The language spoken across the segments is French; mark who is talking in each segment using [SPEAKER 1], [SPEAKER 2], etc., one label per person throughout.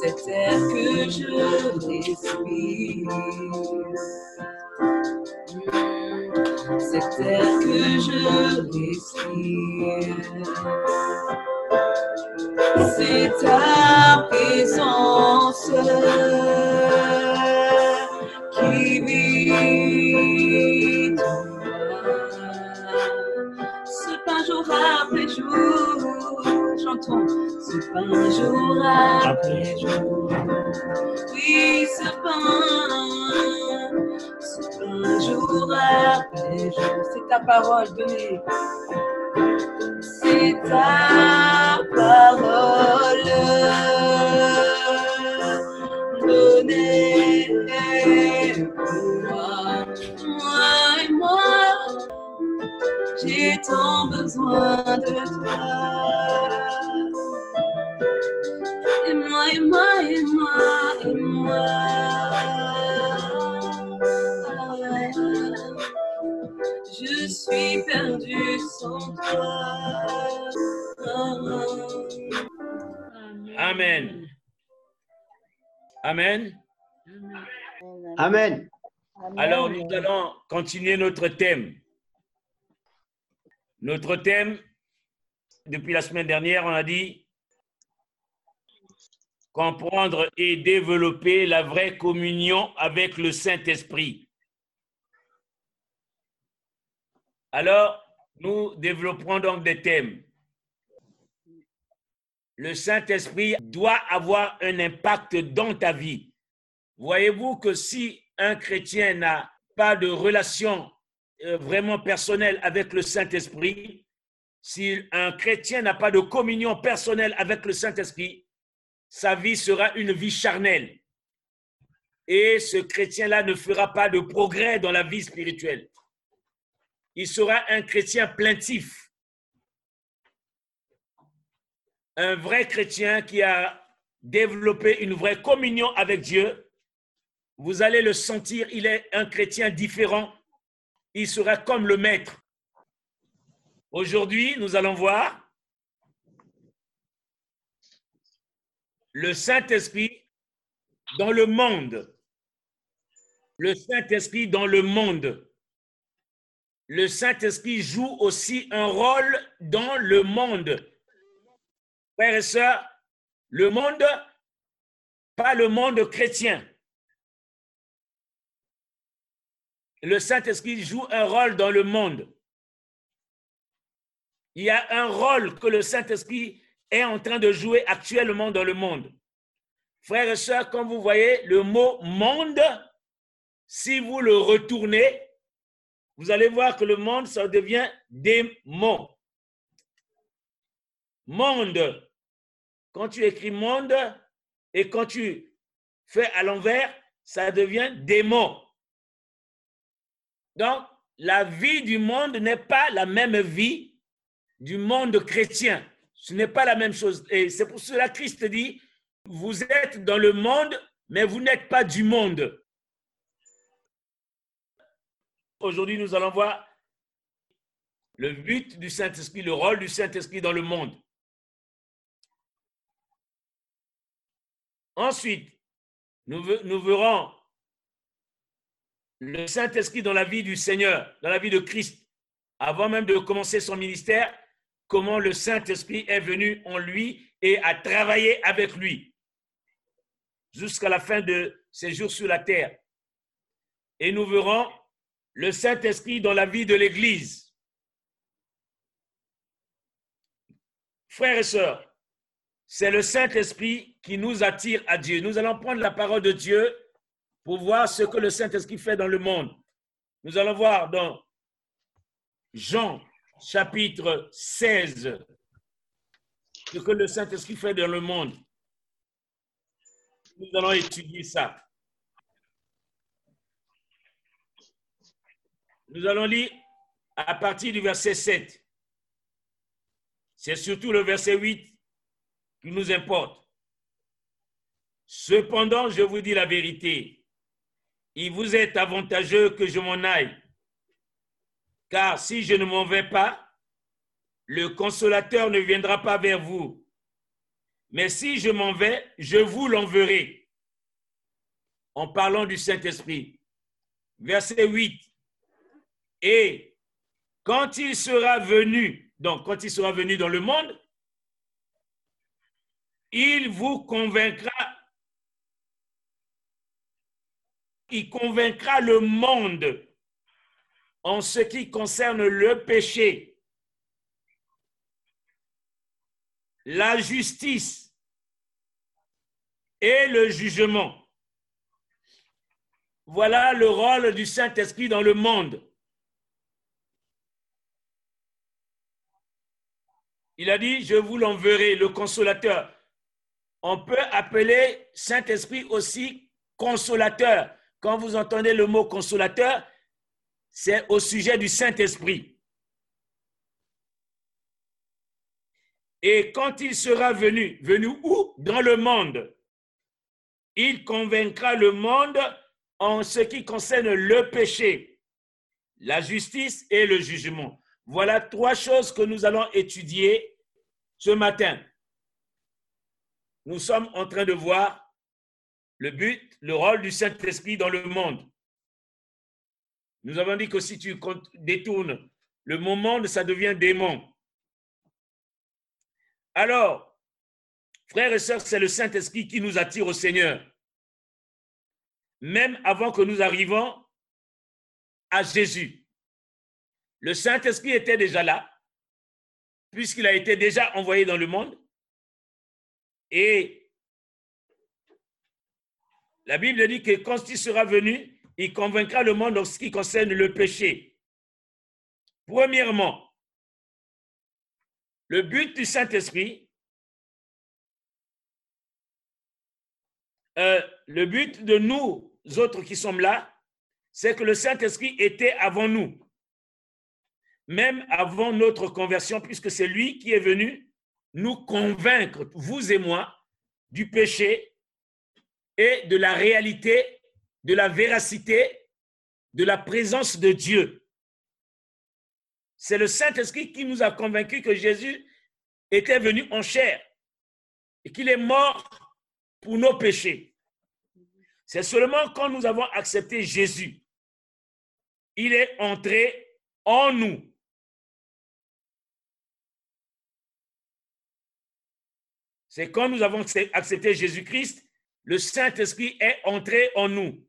[SPEAKER 1] cet air que je respire. Cet air que je respire. C'est ta présence qui vit Ce pain jour après jour, chantons ce pain jour après jour. Oui, ce pain, ce pain jour après jour, c'est ta parole donnée. C'est ta parole donnée pour moi, moi et moi. J'ai tant besoin de toi. Et moi, et moi, et moi, et moi. Je suis perdu sans toi.
[SPEAKER 2] Amen. Amen.
[SPEAKER 3] Amen.
[SPEAKER 2] Alors, nous allons continuer notre thème. Notre thème, depuis la semaine dernière, on a dit comprendre et développer la vraie communion avec le Saint-Esprit. Alors, nous développerons donc des thèmes. Le Saint-Esprit doit avoir un impact dans ta vie. Voyez-vous que si un chrétien n'a pas de relation euh, vraiment personnelle avec le Saint-Esprit, si un chrétien n'a pas de communion personnelle avec le Saint-Esprit, sa vie sera une vie charnelle. Et ce chrétien-là ne fera pas de progrès dans la vie spirituelle. Il sera un chrétien plaintif. Un vrai chrétien qui a développé une vraie communion avec Dieu, vous allez le sentir, il est un chrétien différent. Il sera comme le maître. Aujourd'hui, nous allons voir le Saint-Esprit dans le monde. Le Saint-Esprit dans le monde. Le Saint-Esprit joue aussi un rôle dans le monde. Frères et sœurs, le monde, pas le monde chrétien. Le Saint-Esprit joue un rôle dans le monde. Il y a un rôle que le Saint-Esprit est en train de jouer actuellement dans le monde. Frères et sœurs, comme vous voyez, le mot monde, si vous le retournez, vous allez voir que le monde, ça devient mots. Monde. Quand tu écris monde et quand tu fais à l'envers, ça devient mots. Donc, la vie du monde n'est pas la même vie du monde chrétien. Ce n'est pas la même chose. Et c'est pour cela que Christ dit, vous êtes dans le monde, mais vous n'êtes pas du monde. Aujourd'hui, nous allons voir le but du Saint-Esprit, le rôle du Saint-Esprit dans le monde. Ensuite, nous, nous verrons le Saint-Esprit dans la vie du Seigneur, dans la vie de Christ. Avant même de commencer son ministère, comment le Saint-Esprit est venu en lui et a travaillé avec lui jusqu'à la fin de ses jours sur la terre. Et nous verrons le Saint-Esprit dans la vie de l'Église. Frères et sœurs, c'est le Saint-Esprit qui nous attire à Dieu. Nous allons prendre la parole de Dieu pour voir ce que le Saint-Esprit fait dans le monde. Nous allons voir dans Jean chapitre 16 ce que le Saint-Esprit fait dans le monde. Nous allons étudier ça. Nous allons lire à partir du verset 7. C'est surtout le verset 8 qui nous importe. Cependant, je vous dis la vérité, il vous est avantageux que je m'en aille, car si je ne m'en vais pas, le consolateur ne viendra pas vers vous. Mais si je m'en vais, je vous l'enverrai. En parlant du Saint-Esprit. Verset 8. Et quand il sera venu, donc quand il sera venu dans le monde, il vous convaincra, il convaincra le monde en ce qui concerne le péché, la justice et le jugement. Voilà le rôle du Saint-Esprit dans le monde. Il a dit, je vous l'enverrai, le consolateur. On peut appeler Saint-Esprit aussi consolateur. Quand vous entendez le mot consolateur, c'est au sujet du Saint-Esprit. Et quand il sera venu, venu où? Dans le monde. Il convaincra le monde en ce qui concerne le péché, la justice et le jugement. Voilà trois choses que nous allons étudier ce matin. Nous sommes en train de voir le but, le rôle du Saint-Esprit dans le monde. Nous avons dit que si tu détournes le monde, ça devient démon. Alors, frères et sœurs, c'est le Saint-Esprit qui nous attire au Seigneur. Même avant que nous arrivions à Jésus. Le Saint-Esprit était déjà là, puisqu'il a été déjà envoyé dans le monde. Et la Bible dit que quand il sera venu, il convaincra le monde en ce qui concerne le péché. Premièrement, le but du Saint-Esprit, euh, le but de nous autres qui sommes là, c'est que le Saint-Esprit était avant nous, même avant notre conversion, puisque c'est lui qui est venu nous convaincre, vous et moi, du péché et de la réalité de la véracité, de la présence de Dieu. C'est le Saint-Esprit qui nous a convaincus que Jésus était venu en chair et qu'il est mort pour nos péchés. C'est seulement quand nous avons accepté Jésus, il est entré en nous. C'est quand nous avons accepté Jésus-Christ, le Saint-Esprit est entré en nous.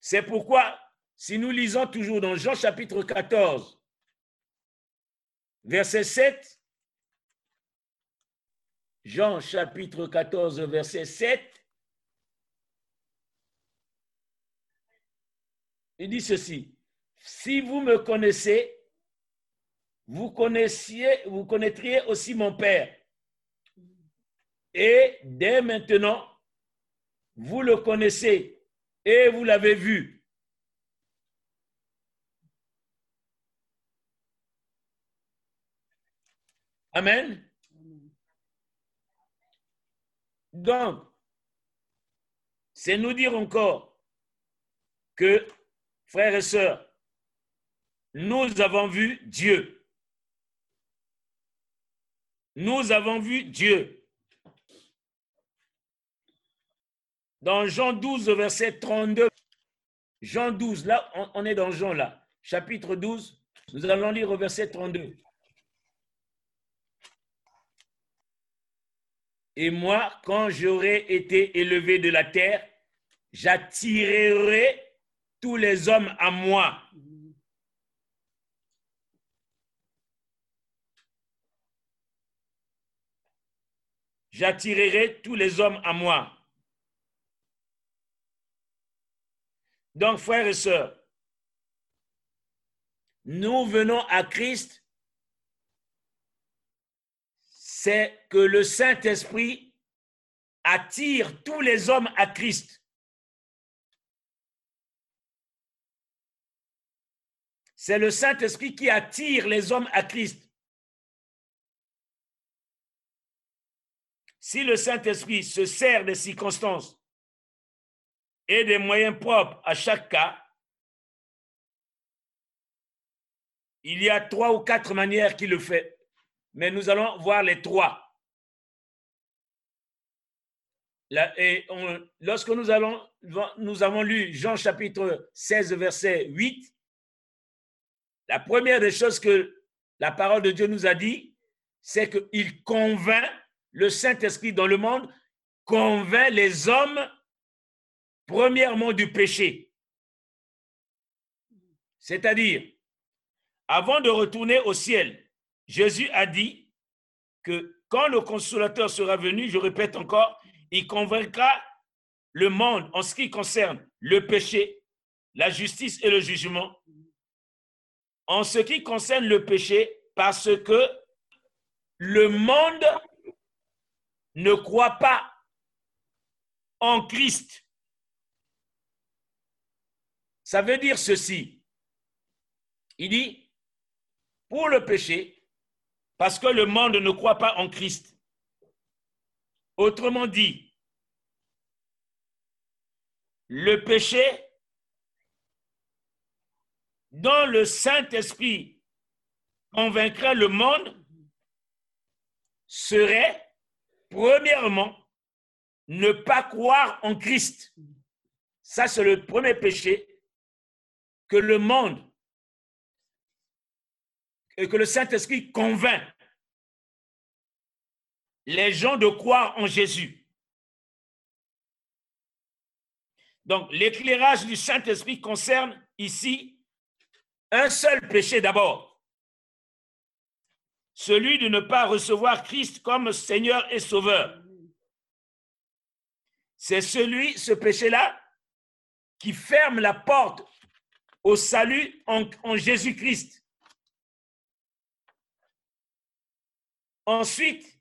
[SPEAKER 2] C'est pourquoi, si nous lisons toujours dans Jean chapitre 14, verset 7, Jean chapitre 14, verset 7, il dit ceci, si vous me connaissez, vous connaissiez, vous connaîtriez aussi mon Père. Et dès maintenant, vous le connaissez et vous l'avez vu. Amen. Donc, c'est nous dire encore que, frères et sœurs, nous avons vu Dieu. Nous avons vu Dieu. Dans Jean 12, verset 32, Jean 12, là, on, est dans Jean, là, chapitre 12, nous allons lire au verset 32. Et moi, quand j'aurai été élevé de la terre, j'attirerai tous les hommes à moi. J'attirerai tous les hommes à moi. Donc, frères et sœurs, nous venons à Christ, c'est que le Saint-Esprit attire tous les hommes à Christ. C'est le Saint-Esprit qui attire les hommes à Christ. Si le Saint-Esprit se sert des circonstances et des moyens propres à chaque cas, il y a trois ou quatre manières qu'il le fait. mais nous allons voir les trois. Et lorsque nous, allons, nous avons lu Jean chapitre 16, verset 8, la première des choses que la parole de Dieu nous a dit, c'est qu'il convainc le Saint-Esprit dans le monde, convainc les hommes, premièrement, du péché. C'est-à-dire, avant de retourner au ciel, Jésus a dit que quand le consolateur sera venu, je répète encore, il convaincra le monde en ce qui concerne le péché, la justice et le jugement. En ce qui concerne le péché, parce que le monde ne croit pas en Christ. Ça veut dire ceci. Il dit, pour le péché, parce que le monde ne croit pas en Christ. Autrement dit, le péché dont le Saint-Esprit convaincra le monde serait, premièrement, ne pas croire en Christ. Ça, c'est le premier péché que le monde et que le Saint-Esprit convainc les gens de croire en Jésus. Donc, l'éclairage du Saint-Esprit concerne ici un seul péché d'abord, celui de ne pas recevoir Christ comme Seigneur et Sauveur. C'est celui, ce péché-là, qui ferme la porte au salut en, Jésus-Christ. Ensuite,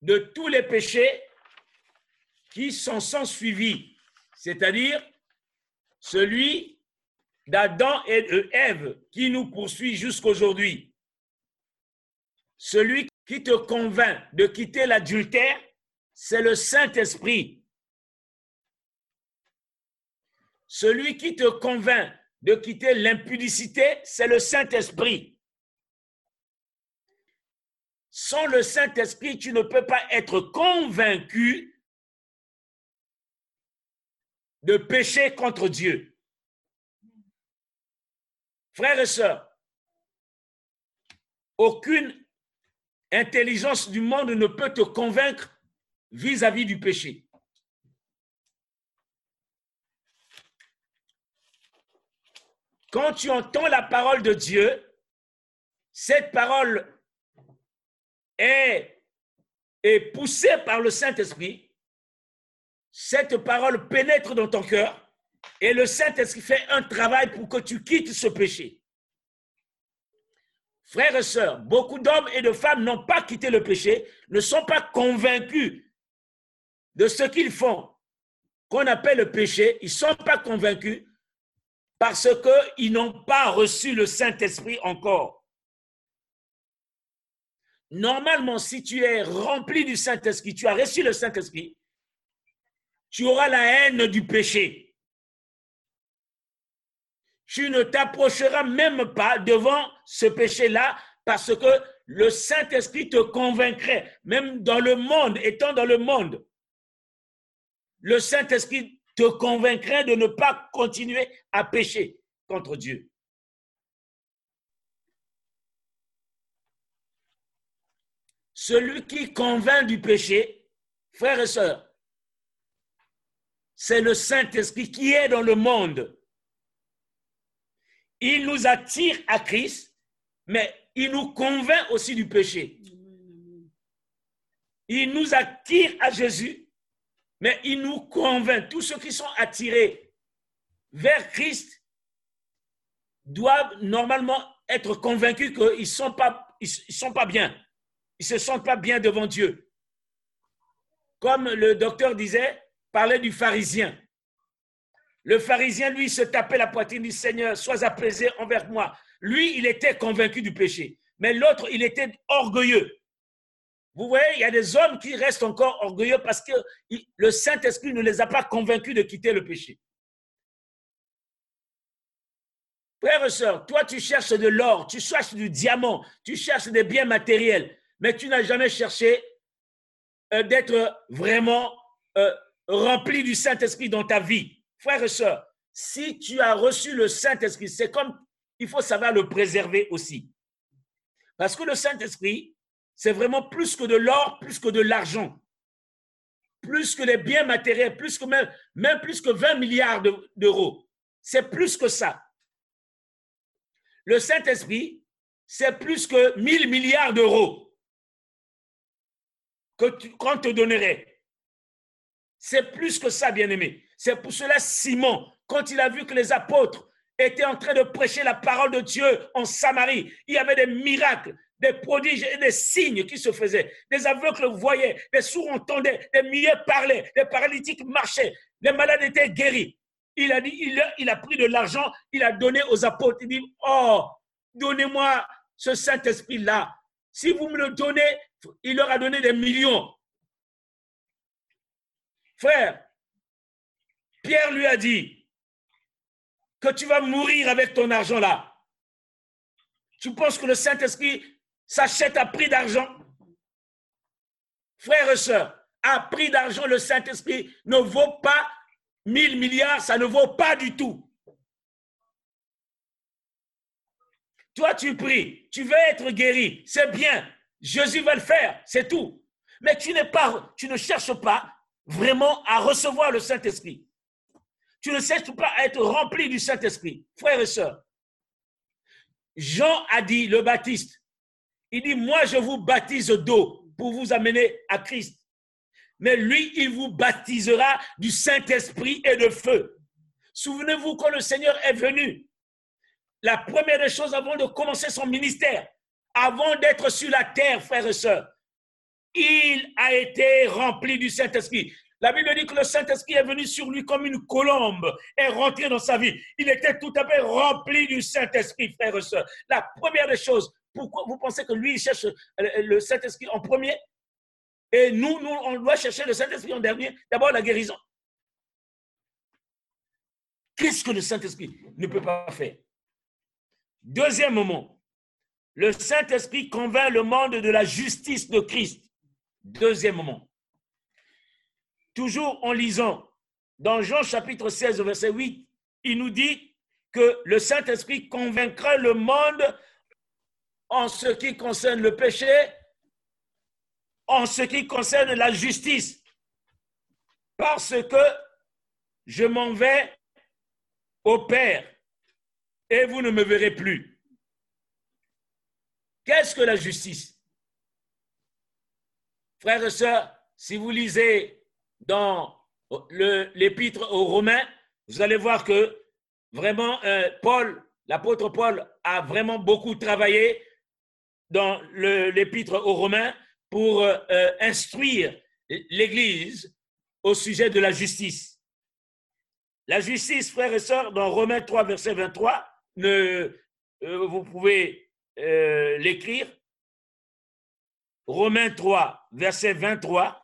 [SPEAKER 2] de tous les péchés qui sont suivis, c'est-à-dire celui d'Adam et d'Ève qui nous poursuit jusqu'aujourd'hui. Celui qui te convainc de quitter l'adultère, c'est le Saint-Esprit. Celui qui te convainc de quitter l'impudicité, c'est le Saint-Esprit. Sans le Saint-Esprit, tu ne peux pas être convaincu de pécher contre Dieu. Frères et sœurs, aucune intelligence du monde ne peut te convaincre vis-à-vis du péché. Quand tu entends la parole de Dieu, cette parole est, est poussée par le Saint-Esprit. Cette parole pénètre dans ton cœur et le Saint-Esprit fait un travail pour que tu quittes ce péché. Frères et sœurs, beaucoup d'hommes et de femmes n'ont pas quitté le péché, ne sont pas convaincus de ce qu'ils font, qu'on appelle le péché. Ils ne sont pas convaincus parce qu'ils n'ont pas reçu le Saint-Esprit encore. Normalement, si tu es rempli du Saint-Esprit, tu as reçu le Saint-Esprit, tu auras la haine du péché tu ne t'approcheras même pas devant ce péché-là parce que le Saint-Esprit te convaincrait, même dans le monde, étant dans le monde. Le Saint-Esprit te convaincrait de ne pas continuer à pécher contre Dieu. Celui qui convainc du péché, frères et sœurs, c'est le Saint-Esprit qui est dans le monde il nous attire à Christ, mais il nous convainc aussi du péché. Il nous attire à Jésus, mais il nous convainc. Tous ceux qui sont attirés vers Christ doivent normalement être convaincus qu'ils ne sont, pas, bien. Ils ne se sentent pas bien devant Dieu. Comme le docteur disait, parlait du pharisien. Le pharisien, lui, se tapait la poitrine du Seigneur, sois apaisé envers moi. Lui, il était convaincu du péché. Mais l'autre, il était orgueilleux. Vous voyez, il y a des hommes qui restent encore orgueilleux parce que le Saint-Esprit ne les a pas convaincus de quitter le péché. Frères et sœurs, toi tu cherches de l'or, tu cherches du diamant, tu cherches des biens matériels, mais tu n'as jamais cherché euh, d'être vraiment euh, rempli du Saint-Esprit dans ta vie. Frères et sœurs, si tu as reçu le Saint-Esprit, c'est comme il faut savoir le préserver aussi. Parce que le Saint-Esprit, c'est vraiment plus que de l'or, plus que de l'argent, plus que les biens matériels, plus que même, plus que 20 milliards d'euros. C'est plus que ça. Le Saint-Esprit, c'est plus que 1000 milliards d'euros que qu'on te donnerait. C'est plus que ça, bien-aimé. C'est pour cela, Simon, quand il a vu que les apôtres étaient en train de prêcher la parole de Dieu en Samarie, il y avait des miracles, des prodiges et des signes qui se faisaient. Des aveugles voyaient, des sourds entendaient, des milliers parlaient, des paralytiques marchaient, les malades étaient guéris. Il a dit, il il a pris de l'argent, il a donné aux apôtres. Il dit, oh, donnez-moi ce Saint-Esprit-là. Si vous me le donnez, il leur a donné des millions. Frère, Pierre lui a dit que tu vas mourir avec ton argent-là. Tu penses que le Saint-Esprit s'achète à prix d'argent Frères et sœurs, à prix d'argent, le Saint-Esprit ne vaut pas 1000 milliards, ça ne vaut pas du tout. Toi, tu pries, tu veux être guéri, c'est bien. Jésus va le faire, c'est tout. Mais tu tu ne cherches pas vraiment à recevoir le Saint-Esprit. Tu ne cherches pas à être rempli du Saint-Esprit. Frères et sœurs, Jean a dit, le baptiste, il dit, moi je vous baptise d'eau pour vous amener à Christ mais lui, il vous baptisera du Saint-Esprit et de feu. Souvenez-vous quand le Seigneur est venu, la première des choses avant de commencer son ministère, avant d'être sur la terre, frères et sœurs, il a été rempli du Saint-Esprit. La Bible dit que le Saint-Esprit est venu sur lui comme une colombe, et rentré dans sa vie. Il était tout à fait rempli du Saint-Esprit, frères et sœurs. La première des choses, pourquoi vous pensez que lui, cherche le Saint-Esprit en premier et nous, nous, on doit chercher le Saint-Esprit en dernier? D'abord, la guérison. Qu'est-ce que le Saint-Esprit ne peut pas faire? Deuxième moment, le Saint-Esprit convainc le monde de la justice de Christ. Deuxième moment. Toujours en lisant dans Jean chapitre 16, verset 8, il nous dit que le Saint-Esprit convaincra le monde en ce qui concerne le péché, en ce qui concerne la justice, parce que je m'en vais au Père et vous ne me verrez plus. Qu'est-ce que la justice? Frères et sœurs, si vous lisez dans l'épître aux Romains, vous allez voir que vraiment euh, Paul, l'apôtre Paul, a vraiment beaucoup travaillé dans l'épître aux Romains pour euh, euh, instruire l'Église au sujet de la justice. La justice, frères et sœurs, dans Romains 3, verset 23, ne, euh, vous pouvez l'écrire. Romains 3, verset 23.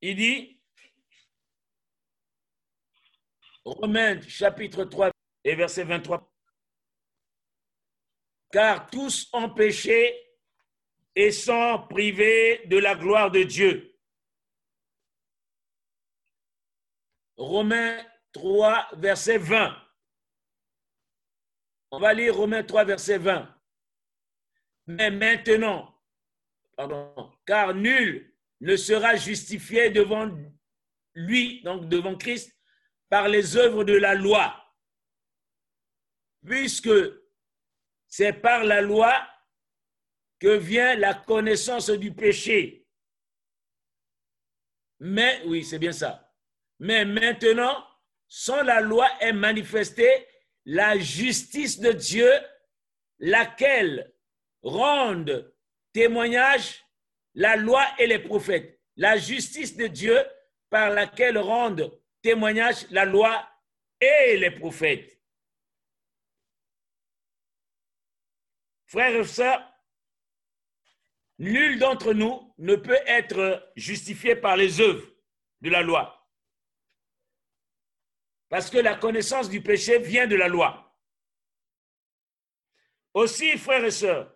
[SPEAKER 2] Il dit, Romains chapitre 3 et verset 23, car tous ont péché et sont privés de la gloire de Dieu. Romains 3, verset 20. On va lire Romains 3, verset 20. Mais maintenant, pardon, car nul ne sera justifié devant lui, donc devant Christ, par les œuvres de la loi, puisque c'est par la loi que vient la connaissance du péché. Mais, oui, c'est bien ça. Mais maintenant, sans la loi est manifestée la justice de Dieu, laquelle rendent témoignage la loi et les prophètes. La justice de Dieu par laquelle rendent témoignage la loi et les prophètes. Frères et sœurs, nul d'entre nous ne peut être justifié par les œuvres de la loi. Parce que la connaissance du péché vient de la loi. Aussi, frères et sœurs,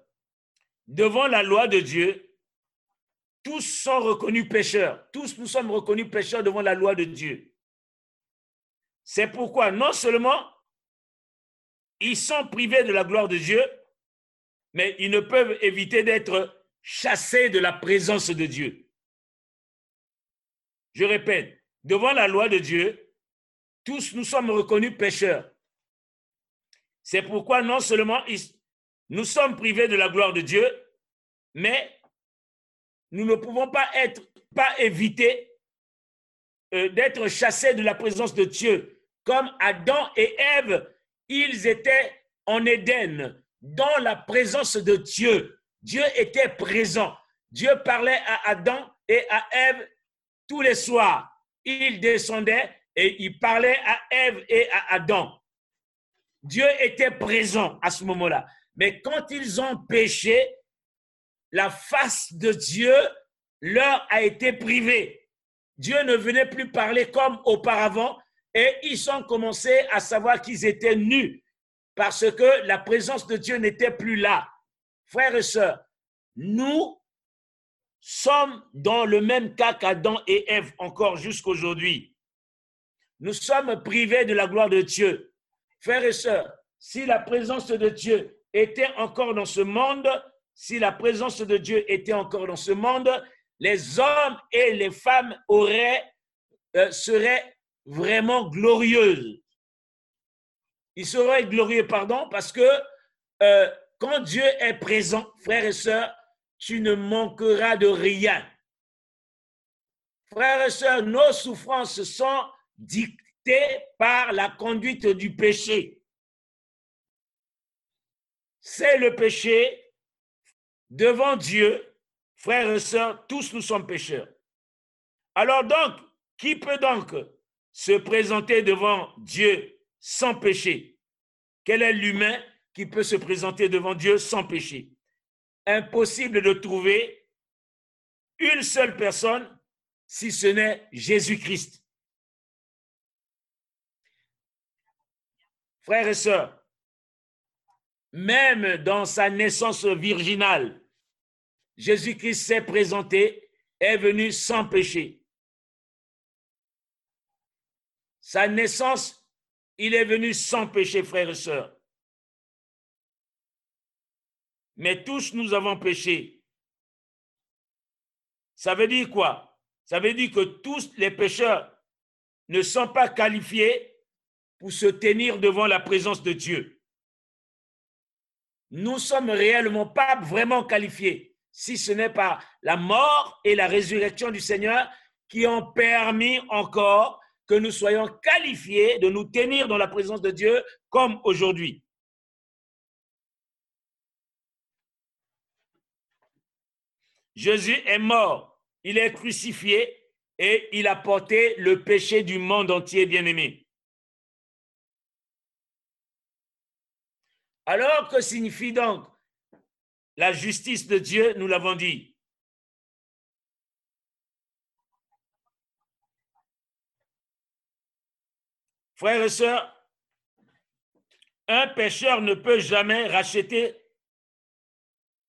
[SPEAKER 2] devant la loi de Dieu, tous sont reconnus pécheurs. Tous nous sommes reconnus pécheurs devant la loi de Dieu. C'est pourquoi non seulement ils sont privés de la gloire de Dieu, mais ils ne peuvent éviter d'être chassés de la présence de Dieu. Je répète, devant la loi de Dieu, tous nous sommes reconnus pécheurs. C'est pourquoi non seulement nous sommes privés de la gloire de Dieu, mais nous ne pouvons pas être, pas éviter euh, d'être chassés de la présence de Dieu. Comme Adam et Ève, ils étaient en Éden, dans la présence de Dieu. Dieu était présent. Dieu parlait à Adam et à Ève tous les soirs. Il descendait et il parlait à Ève et à Adam. Dieu était présent à ce moment-là. Mais quand ils ont péché, la face de Dieu leur a été privée. Dieu ne venait plus parler comme auparavant et ils ont commencé à savoir qu'ils étaient nus parce que la présence de Dieu n'était plus là. Frères et sœurs, nous sommes dans le même cas qu'Adam et Ève encore jusqu'aujourd'hui. Nous sommes privés de la gloire de Dieu. Frères et sœurs, si la présence de Dieu était encore dans ce monde, si la présence de Dieu était encore dans ce monde, les hommes et les femmes auraient, euh, seraient vraiment glorieuses. Ils seraient glorieux, pardon, parce que euh, quand Dieu est présent, frères et sœurs, tu ne manqueras de rien. Frères et sœurs, nos souffrances sont dictées par la conduite du péché. C'est le péché devant Dieu, frères et sœurs, tous nous sommes pécheurs. Alors donc, qui peut donc se présenter devant Dieu sans péché Quel est l'humain qui peut se présenter devant Dieu sans péché? Impossible de trouver une seule personne si ce n'est Jésus-Christ. Frères et sœurs, même dans sa naissance virginale, Jésus-Christ s'est présenté, est venu sans péché. Sa naissance, il est venu sans péché, frères et sœurs. Mais tous nous avons péché. Ça veut dire quoi? Ça veut dire que tous les pécheurs ne sont pas qualifiés pour se tenir devant la présence de Dieu. Nous sommes réellement pas vraiment qualifiés si ce n'est pas la mort et la résurrection du Seigneur qui ont permis encore que nous soyons qualifiés de nous tenir dans la présence de Dieu comme aujourd'hui. Jésus est mort, il est crucifié et il a porté le péché du monde entier, bien-aimé. Alors que signifie donc la justice de Dieu, nous l'avons dit? Frères et sœurs, un pécheur ne peut jamais racheter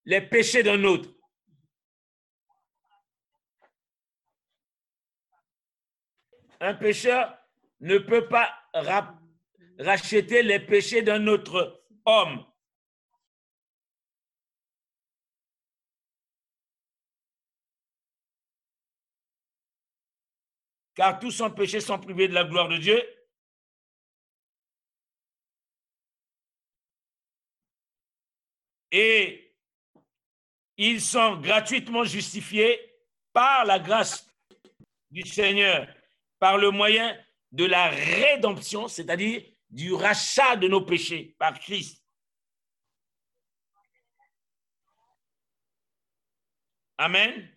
[SPEAKER 2] les péchés d'un autre. Un pécheur ne peut pas racheter les péchés d'un autre homme. car tous sans péché sont privés de la gloire de Dieu. Et ils sont gratuitement justifiés par la grâce du Seigneur, par le moyen de la rédemption, c'est-à-dire du rachat de nos péchés par Christ. Amen.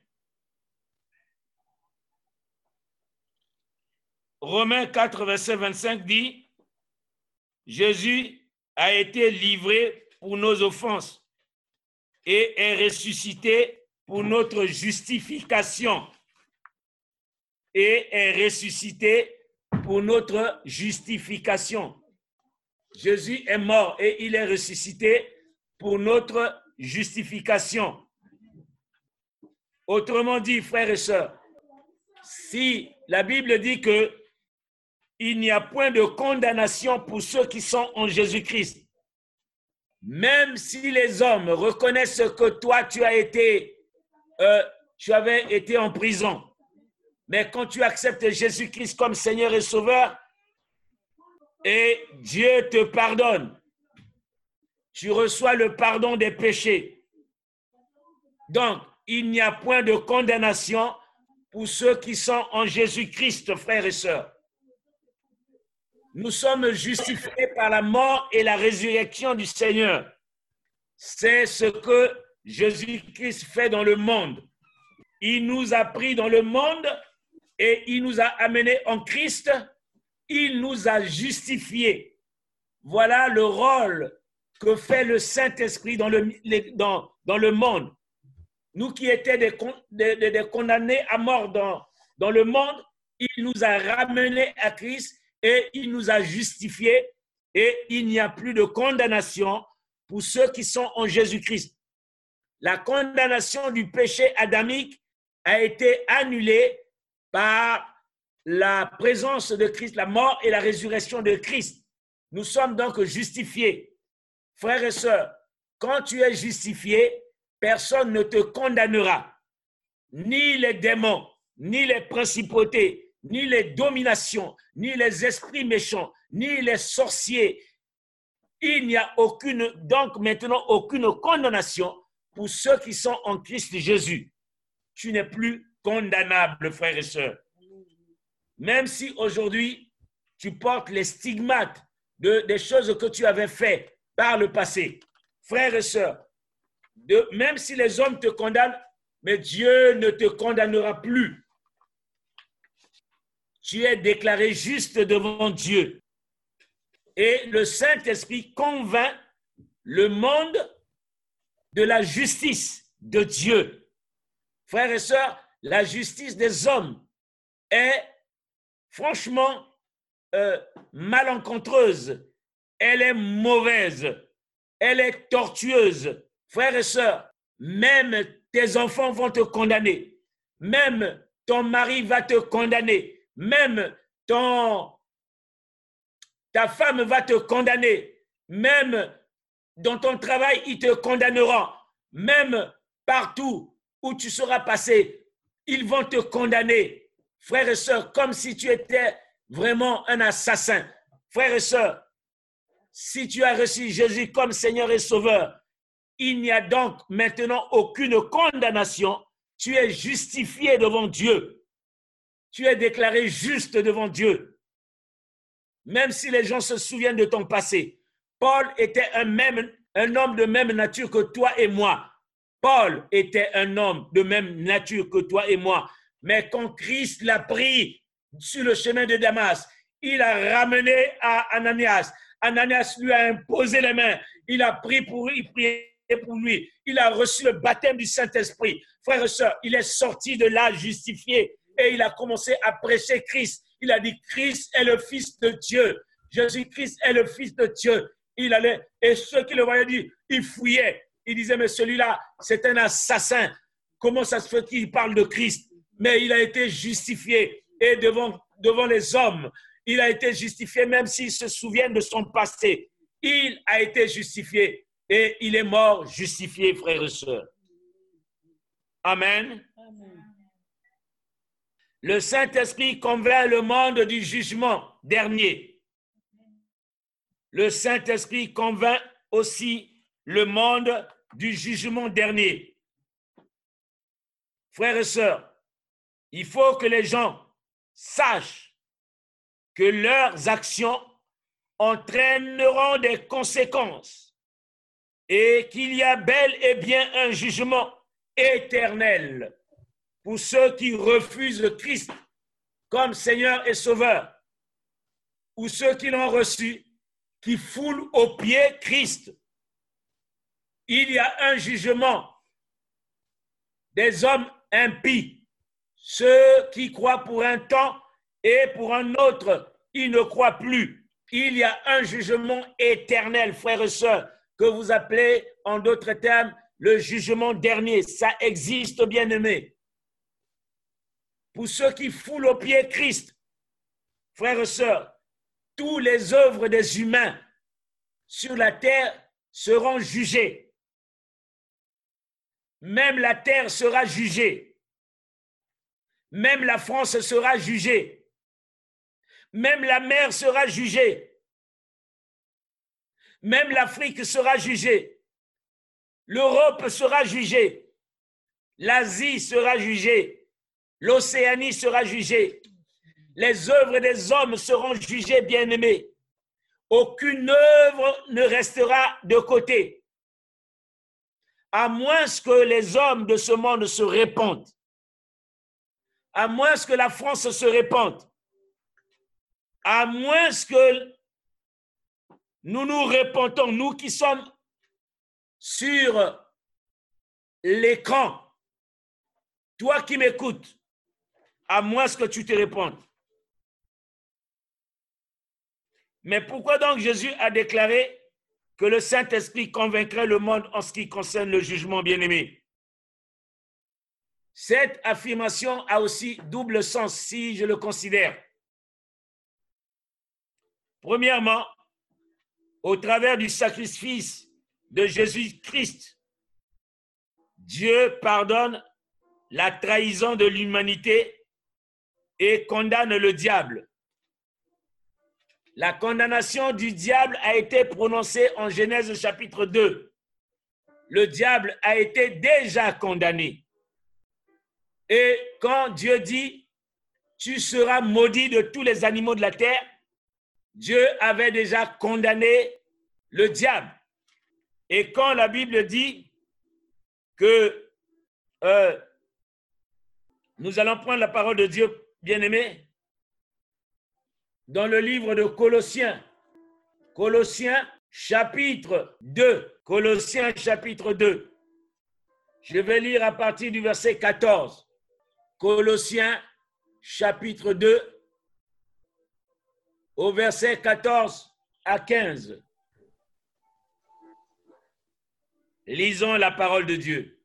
[SPEAKER 2] Romains 4, verset 25 dit, Jésus a été livré pour nos offenses et est ressuscité pour notre justification et est ressuscité pour notre justification. Jésus est mort et il est ressuscité pour notre justification. Autrement dit, frères et sœurs, si la Bible dit que il n'y a point de condamnation pour ceux qui sont en Jésus-Christ, même si les hommes reconnaissent que toi tu as été, euh, tu avais été en prison, mais quand tu acceptes Jésus-Christ comme Seigneur et Sauveur, et Dieu te pardonne, tu reçois le pardon des péchés. Donc, il n'y a point de condamnation pour ceux qui sont en Jésus-Christ, frères et sœurs. Nous sommes justifiés par la mort et la résurrection du Seigneur. C'est ce que Jésus-Christ fait dans le monde. Il nous a pris dans le monde et il nous a amenés en Christ. Il nous a justifiés. Voilà le rôle que fait le Saint-Esprit dans le, monde. Nous qui étions des, condamnés à mort dans le monde, il nous a ramenés à Christ et il nous a justifiés et il n'y a plus de condamnation pour ceux qui sont en Jésus-Christ. La condamnation du péché adamique a été annulée par la présence de Christ, la mort et la résurrection de Christ. Nous sommes donc justifiés. Frères et sœurs, quand tu es justifié, personne ne te condamnera. Ni les démons, ni les principautés, ni les dominations, ni les esprits méchants, ni les sorciers. Il n'y a aucune, donc maintenant, aucune condamnation pour ceux qui sont en Christ Jésus. Tu n'es plus condamnable, frères et sœurs. Même si aujourd'hui, tu portes les stigmates de, des choses que tu avais faites par le passé. Frères et sœurs, même si les hommes te condamnent, mais Dieu ne te condamnera plus tu es déclaré juste devant Dieu. Et le Saint-Esprit convainc le monde de la justice de Dieu. Frères et sœurs, la justice des hommes est franchement euh, malencontreuse. Elle est mauvaise. Elle est tortueuse. Frères et sœurs, même tes enfants vont te condamner. Même ton mari va te condamner même ton, ta femme va te condamner, même dans ton travail, il te condamnera, même partout où tu seras passé, ils vont te condamner, frères et sœurs, comme si tu étais vraiment un assassin. Frères et sœurs, si tu as reçu Jésus comme Seigneur et Sauveur, il n'y a donc maintenant aucune condamnation. Tu es justifié devant Dieu tu es déclaré juste devant Dieu. Même si les gens se souviennent de ton passé. Paul était un, même, un homme de même nature que toi et moi. Paul était un homme de même nature que toi et moi. Mais quand Christ l'a pris sur le chemin de Damas, il a ramené à Ananias. Ananias lui a imposé les mains. Il a pris pour lui, prié pour lui. Il a reçu le baptême du Saint-Esprit. Frères et sœurs, il est sorti de là justifié et il a commencé à prêcher Christ. Il a dit, Christ est le Fils de Dieu. Jésus-Christ est le Fils de Dieu. Il allait, et ceux qui le voyaient dit, ils fouillaient. Ils disaient, mais celui-là, c'est un assassin. Comment ça se fait qu'il parle de Christ? Mais il a été justifié. Et devant, devant les hommes, il a été justifié, même s'ils se souviennent de son passé. Il a été justifié. Et il est mort justifié, frères et sœurs. Amen. Amen. Le Saint-Esprit convainc le monde du jugement dernier. Le Saint-Esprit convainc aussi le monde du jugement dernier. Frères et sœurs, il faut que les gens sachent que leurs actions entraîneront des conséquences et qu'il y a bel et bien un jugement éternel pour ceux qui refusent Christ comme Seigneur et Sauveur, ou ceux qui l'ont reçu, qui foulent aux pieds Christ. Il y a un jugement des hommes impies, ceux qui croient pour un temps et pour un autre, ils ne croient plus. Il y a un jugement éternel, frères et sœurs, que vous appelez en d'autres termes le jugement dernier. Ça existe, bien aimé. Pour ceux qui foulent au pied Christ, frères et sœurs, tous les œuvres des humains sur la terre seront jugées. Même la terre sera jugée. Même la France sera jugée. Même la mer sera jugée. Même l'Afrique sera jugée. L'Europe sera jugée. L'Asie sera jugée. L'Océanie sera jugée. Les œuvres des hommes seront jugées bien-aimées. Aucune œuvre ne restera de côté. À moins que les hommes de ce monde se répandent. À moins que la France se répande. À moins que nous nous répondons, nous qui sommes sur l'écran, toi qui m'écoutes, à moins que tu te répondes. Mais pourquoi donc Jésus a déclaré que le Saint-Esprit convaincrait le monde en ce qui concerne le jugement bien-aimé? Cette affirmation a aussi double sens si je le considère. Premièrement, au travers du sacrifice de Jésus-Christ, Dieu pardonne la trahison de l'humanité et condamne le diable. La condamnation du diable a été prononcée en Genèse chapitre 2. Le diable a été déjà condamné. Et quand Dieu dit, tu seras maudit de tous les animaux de la terre, Dieu avait déjà condamné le diable. Et quand la Bible dit que euh, nous allons prendre la parole de Dieu, bien-aimé, dans le livre de Colossiens, Colossiens chapitre 2, Colossiens chapitre 2. Je vais lire à partir du verset 14. Colossiens chapitre 2, au verset 14 à 15. Lisons la parole de Dieu.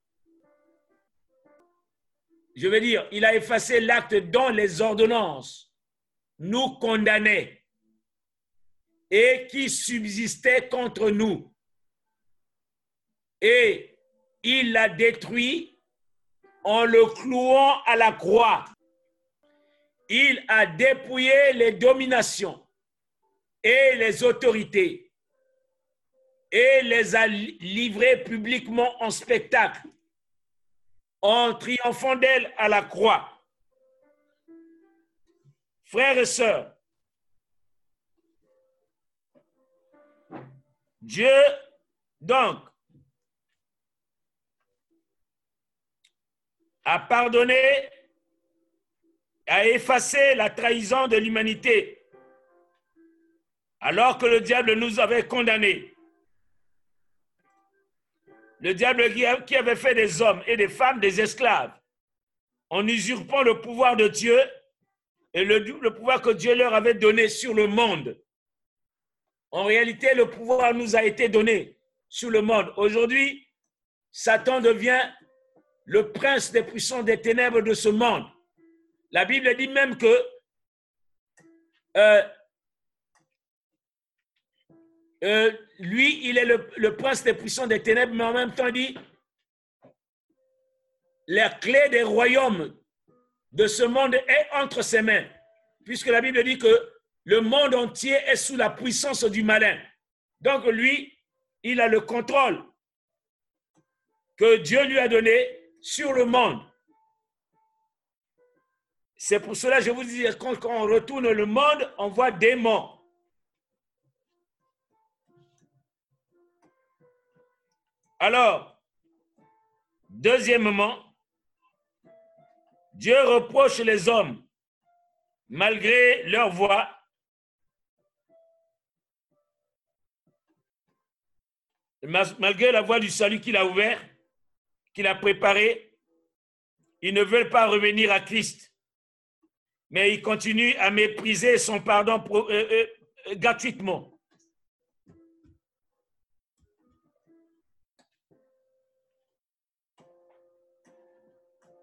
[SPEAKER 2] Je veux dire, il a effacé l'acte dont les ordonnances nous condamnaient et qui subsistait contre nous. Et il l'a détruit en le clouant à la croix. Il a dépouillé les dominations et les autorités et les a livrées publiquement en spectacle en triomphant d'elles à la croix. Frères et sœurs, Dieu, donc, a pardonné, a effacé la trahison de l'humanité, alors que le diable nous avait condamnés. Le diable qui avait fait des hommes et des femmes des esclaves, en usurpant le pouvoir de Dieu et le, pouvoir que Dieu leur avait donné sur le monde. En réalité, le pouvoir nous a été donné sur le monde. Aujourd'hui, Satan devient le prince des puissants des ténèbres de ce monde. La Bible dit même que euh, euh, lui, il est le, prince des puissants des ténèbres, mais en même temps, dit, la clé des royaumes de ce monde est entre ses mains, puisque la Bible dit que le monde entier est sous la puissance du malin. Donc lui, il a le contrôle que Dieu lui a donné sur le monde. C'est pour cela que je vous dis, quand, on retourne le monde, on voit des Alors, deuxièmement, Dieu reproche les hommes, malgré leur voix, malgré la voie du salut qu'il a ouvert, qu'il a préparé, ils ne veulent pas revenir à Christ. mais il continue à mépriser son pardon euh, euh, euh, gratuitement.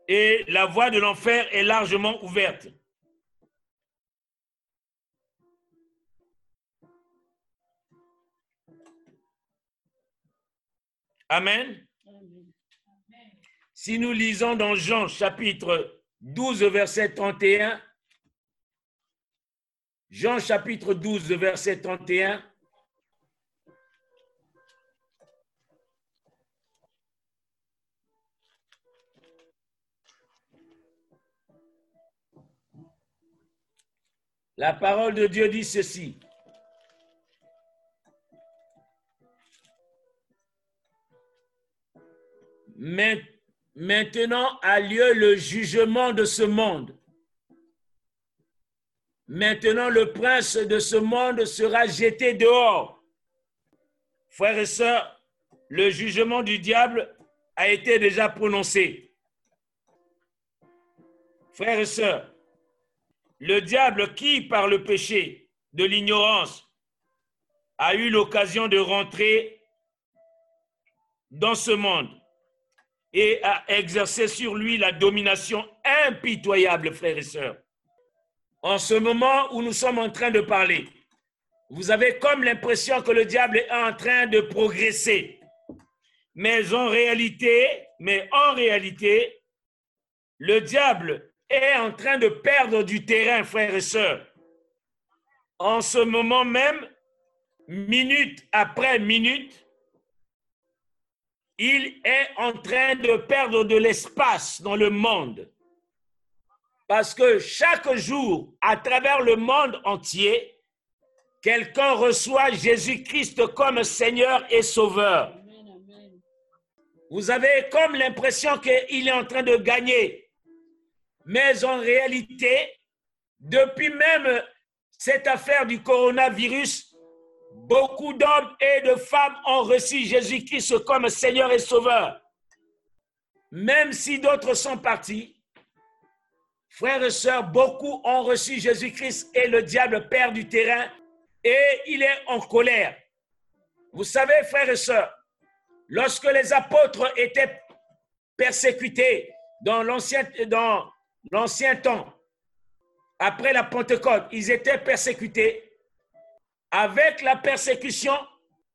[SPEAKER 2] Et la voie de l'enfer est largement ouverte. Amen. Si nous lisons dans Jean chapitre 12, verset 31, Jean chapitre 12, verset 31, la parole de Dieu dit ceci. Main- Maintenant a lieu le jugement de ce monde. Maintenant le prince de ce monde sera jeté dehors. Frères et sœurs, le jugement du diable a été déjà prononcé. Frères et sœurs, le diable qui, par le péché de l'ignorance, a eu l'occasion de rentrer dans ce monde et a exercé sur lui la domination impitoyable, frères et sœurs. En ce moment où nous sommes en train de parler, vous avez comme l'impression que le diable est en train de progresser. Mais en réalité, mais en réalité, le diable est en train de perdre du terrain, frères et sœurs. En ce moment même, minute après minute, il est en train de perdre de l'espace dans le monde. Parce que chaque jour, à travers le monde entier, quelqu'un reçoit Jésus-Christ comme Seigneur et Sauveur. Vous avez comme l'impression qu'il est en train de gagner. Mais en réalité, depuis même cette affaire du coronavirus, beaucoup d'hommes et de femmes ont reçu Jésus-Christ comme Seigneur et Sauveur. Même si d'autres sont partis, frères et sœurs, beaucoup ont reçu Jésus-Christ et le diable perd du terrain et il est en colère. Vous savez, frères et sœurs, lorsque les apôtres étaient persécutés dans l'ancien, dans l'ancien temps, après la Pentecôte, ils étaient persécutés. Avec la persécution,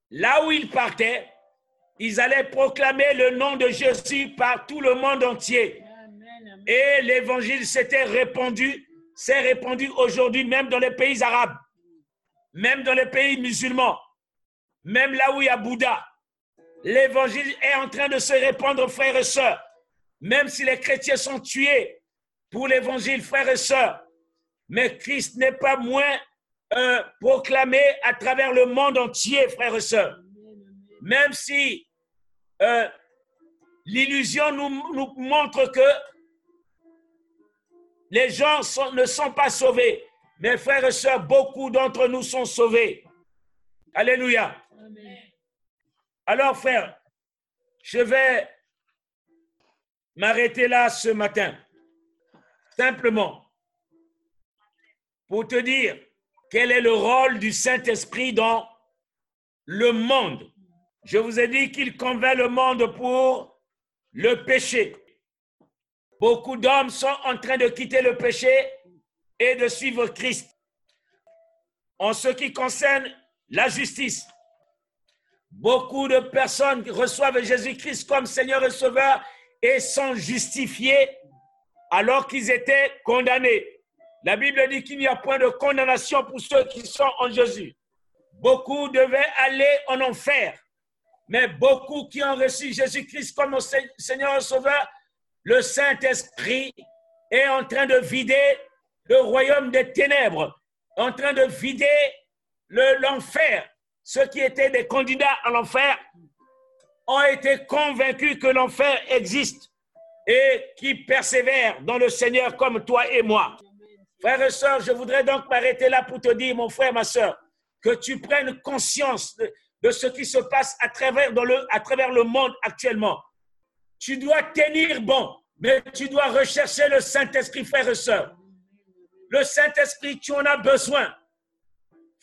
[SPEAKER 2] là où ils partaient, ils allaient proclamer le nom de Jésus par tout le monde entier. Et l'évangile s'était répandu, s'est répandu aujourd'hui même dans les pays arabes, même dans les pays musulmans, même là où il y a Bouddha. L'évangile est en train de se répandre, frères et sœurs. Même si les chrétiens sont tués pour l'évangile, frères et sœurs, mais Christ n'est pas moins euh, proclamé à travers le monde entier, frères et sœurs. Même si euh, l'illusion nous, nous montre que les gens sont- ne sont pas sauvés. Mais frères et sœurs, beaucoup d'entre nous sont sauvés. Alléluia. Alors, frère, je vais m'arrêter là ce matin. Simplement pour te dire quel est le rôle du Saint-Esprit dans le monde. Je vous ai dit qu'il convainc le monde pour le péché. Beaucoup d'hommes sont en train de quitter le péché et de suivre Christ. En ce qui concerne la justice, beaucoup de personnes reçoivent Jésus-Christ comme Seigneur et Sauveur et sont justifiés alors qu'ils étaient condamnés. La Bible dit qu'il n'y a point de condamnation pour ceux qui sont en Jésus. Beaucoup devaient aller en enfer, mais beaucoup qui ont reçu Jésus-Christ comme Se- Seigneur et Sauveur, le Saint-Esprit est en train de vider le royaume des ténèbres, en train de vider le- l'enfer. Ceux qui étaient des candidats à l'enfer ont été convaincus que l'enfer existe et qui persévèrent dans le Seigneur comme toi et moi. Frères et sœurs, je voudrais donc m'arrêter là pour te dire, mon frère, ma sœur, que tu prennes conscience de, ce qui se passe à travers, dans le, à travers le monde actuellement. Tu dois tenir bon, mais tu dois rechercher le Saint-Esprit, frères et sœurs. Le Saint-Esprit, tu en as besoin.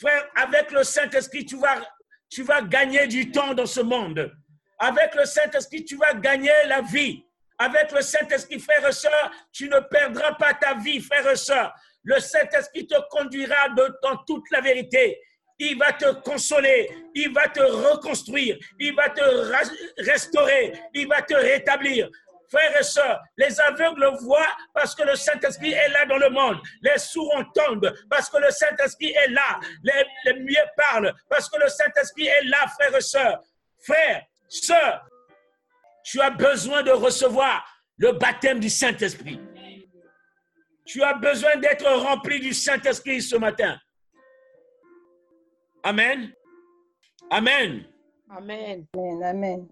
[SPEAKER 2] Frère, avec le Saint-Esprit, tu vas, tu vas gagner du temps dans ce monde. Avec le Saint-Esprit, tu vas gagner la vie. Avec le Saint-Esprit, frère et soeur, tu ne perdras pas ta vie, frère et soeur. Le Saint-Esprit te conduira dans toute la vérité. Il va te consoler, il va te reconstruire, il va te restaurer, il va te rétablir. Frères et sœurs, les aveugles voient parce que le Saint-Esprit est là dans le monde. Les sourds entendent parce que le Saint-Esprit est là. Les, les mieux parlent parce que le Saint-Esprit est là, frères et sœurs. Frères, sœurs, tu as besoin de recevoir le baptême du Saint-Esprit. Tu as besoin d'être rempli du Saint-Esprit ce matin. Amen. Amen.
[SPEAKER 3] Amen.
[SPEAKER 4] Amen. Amen.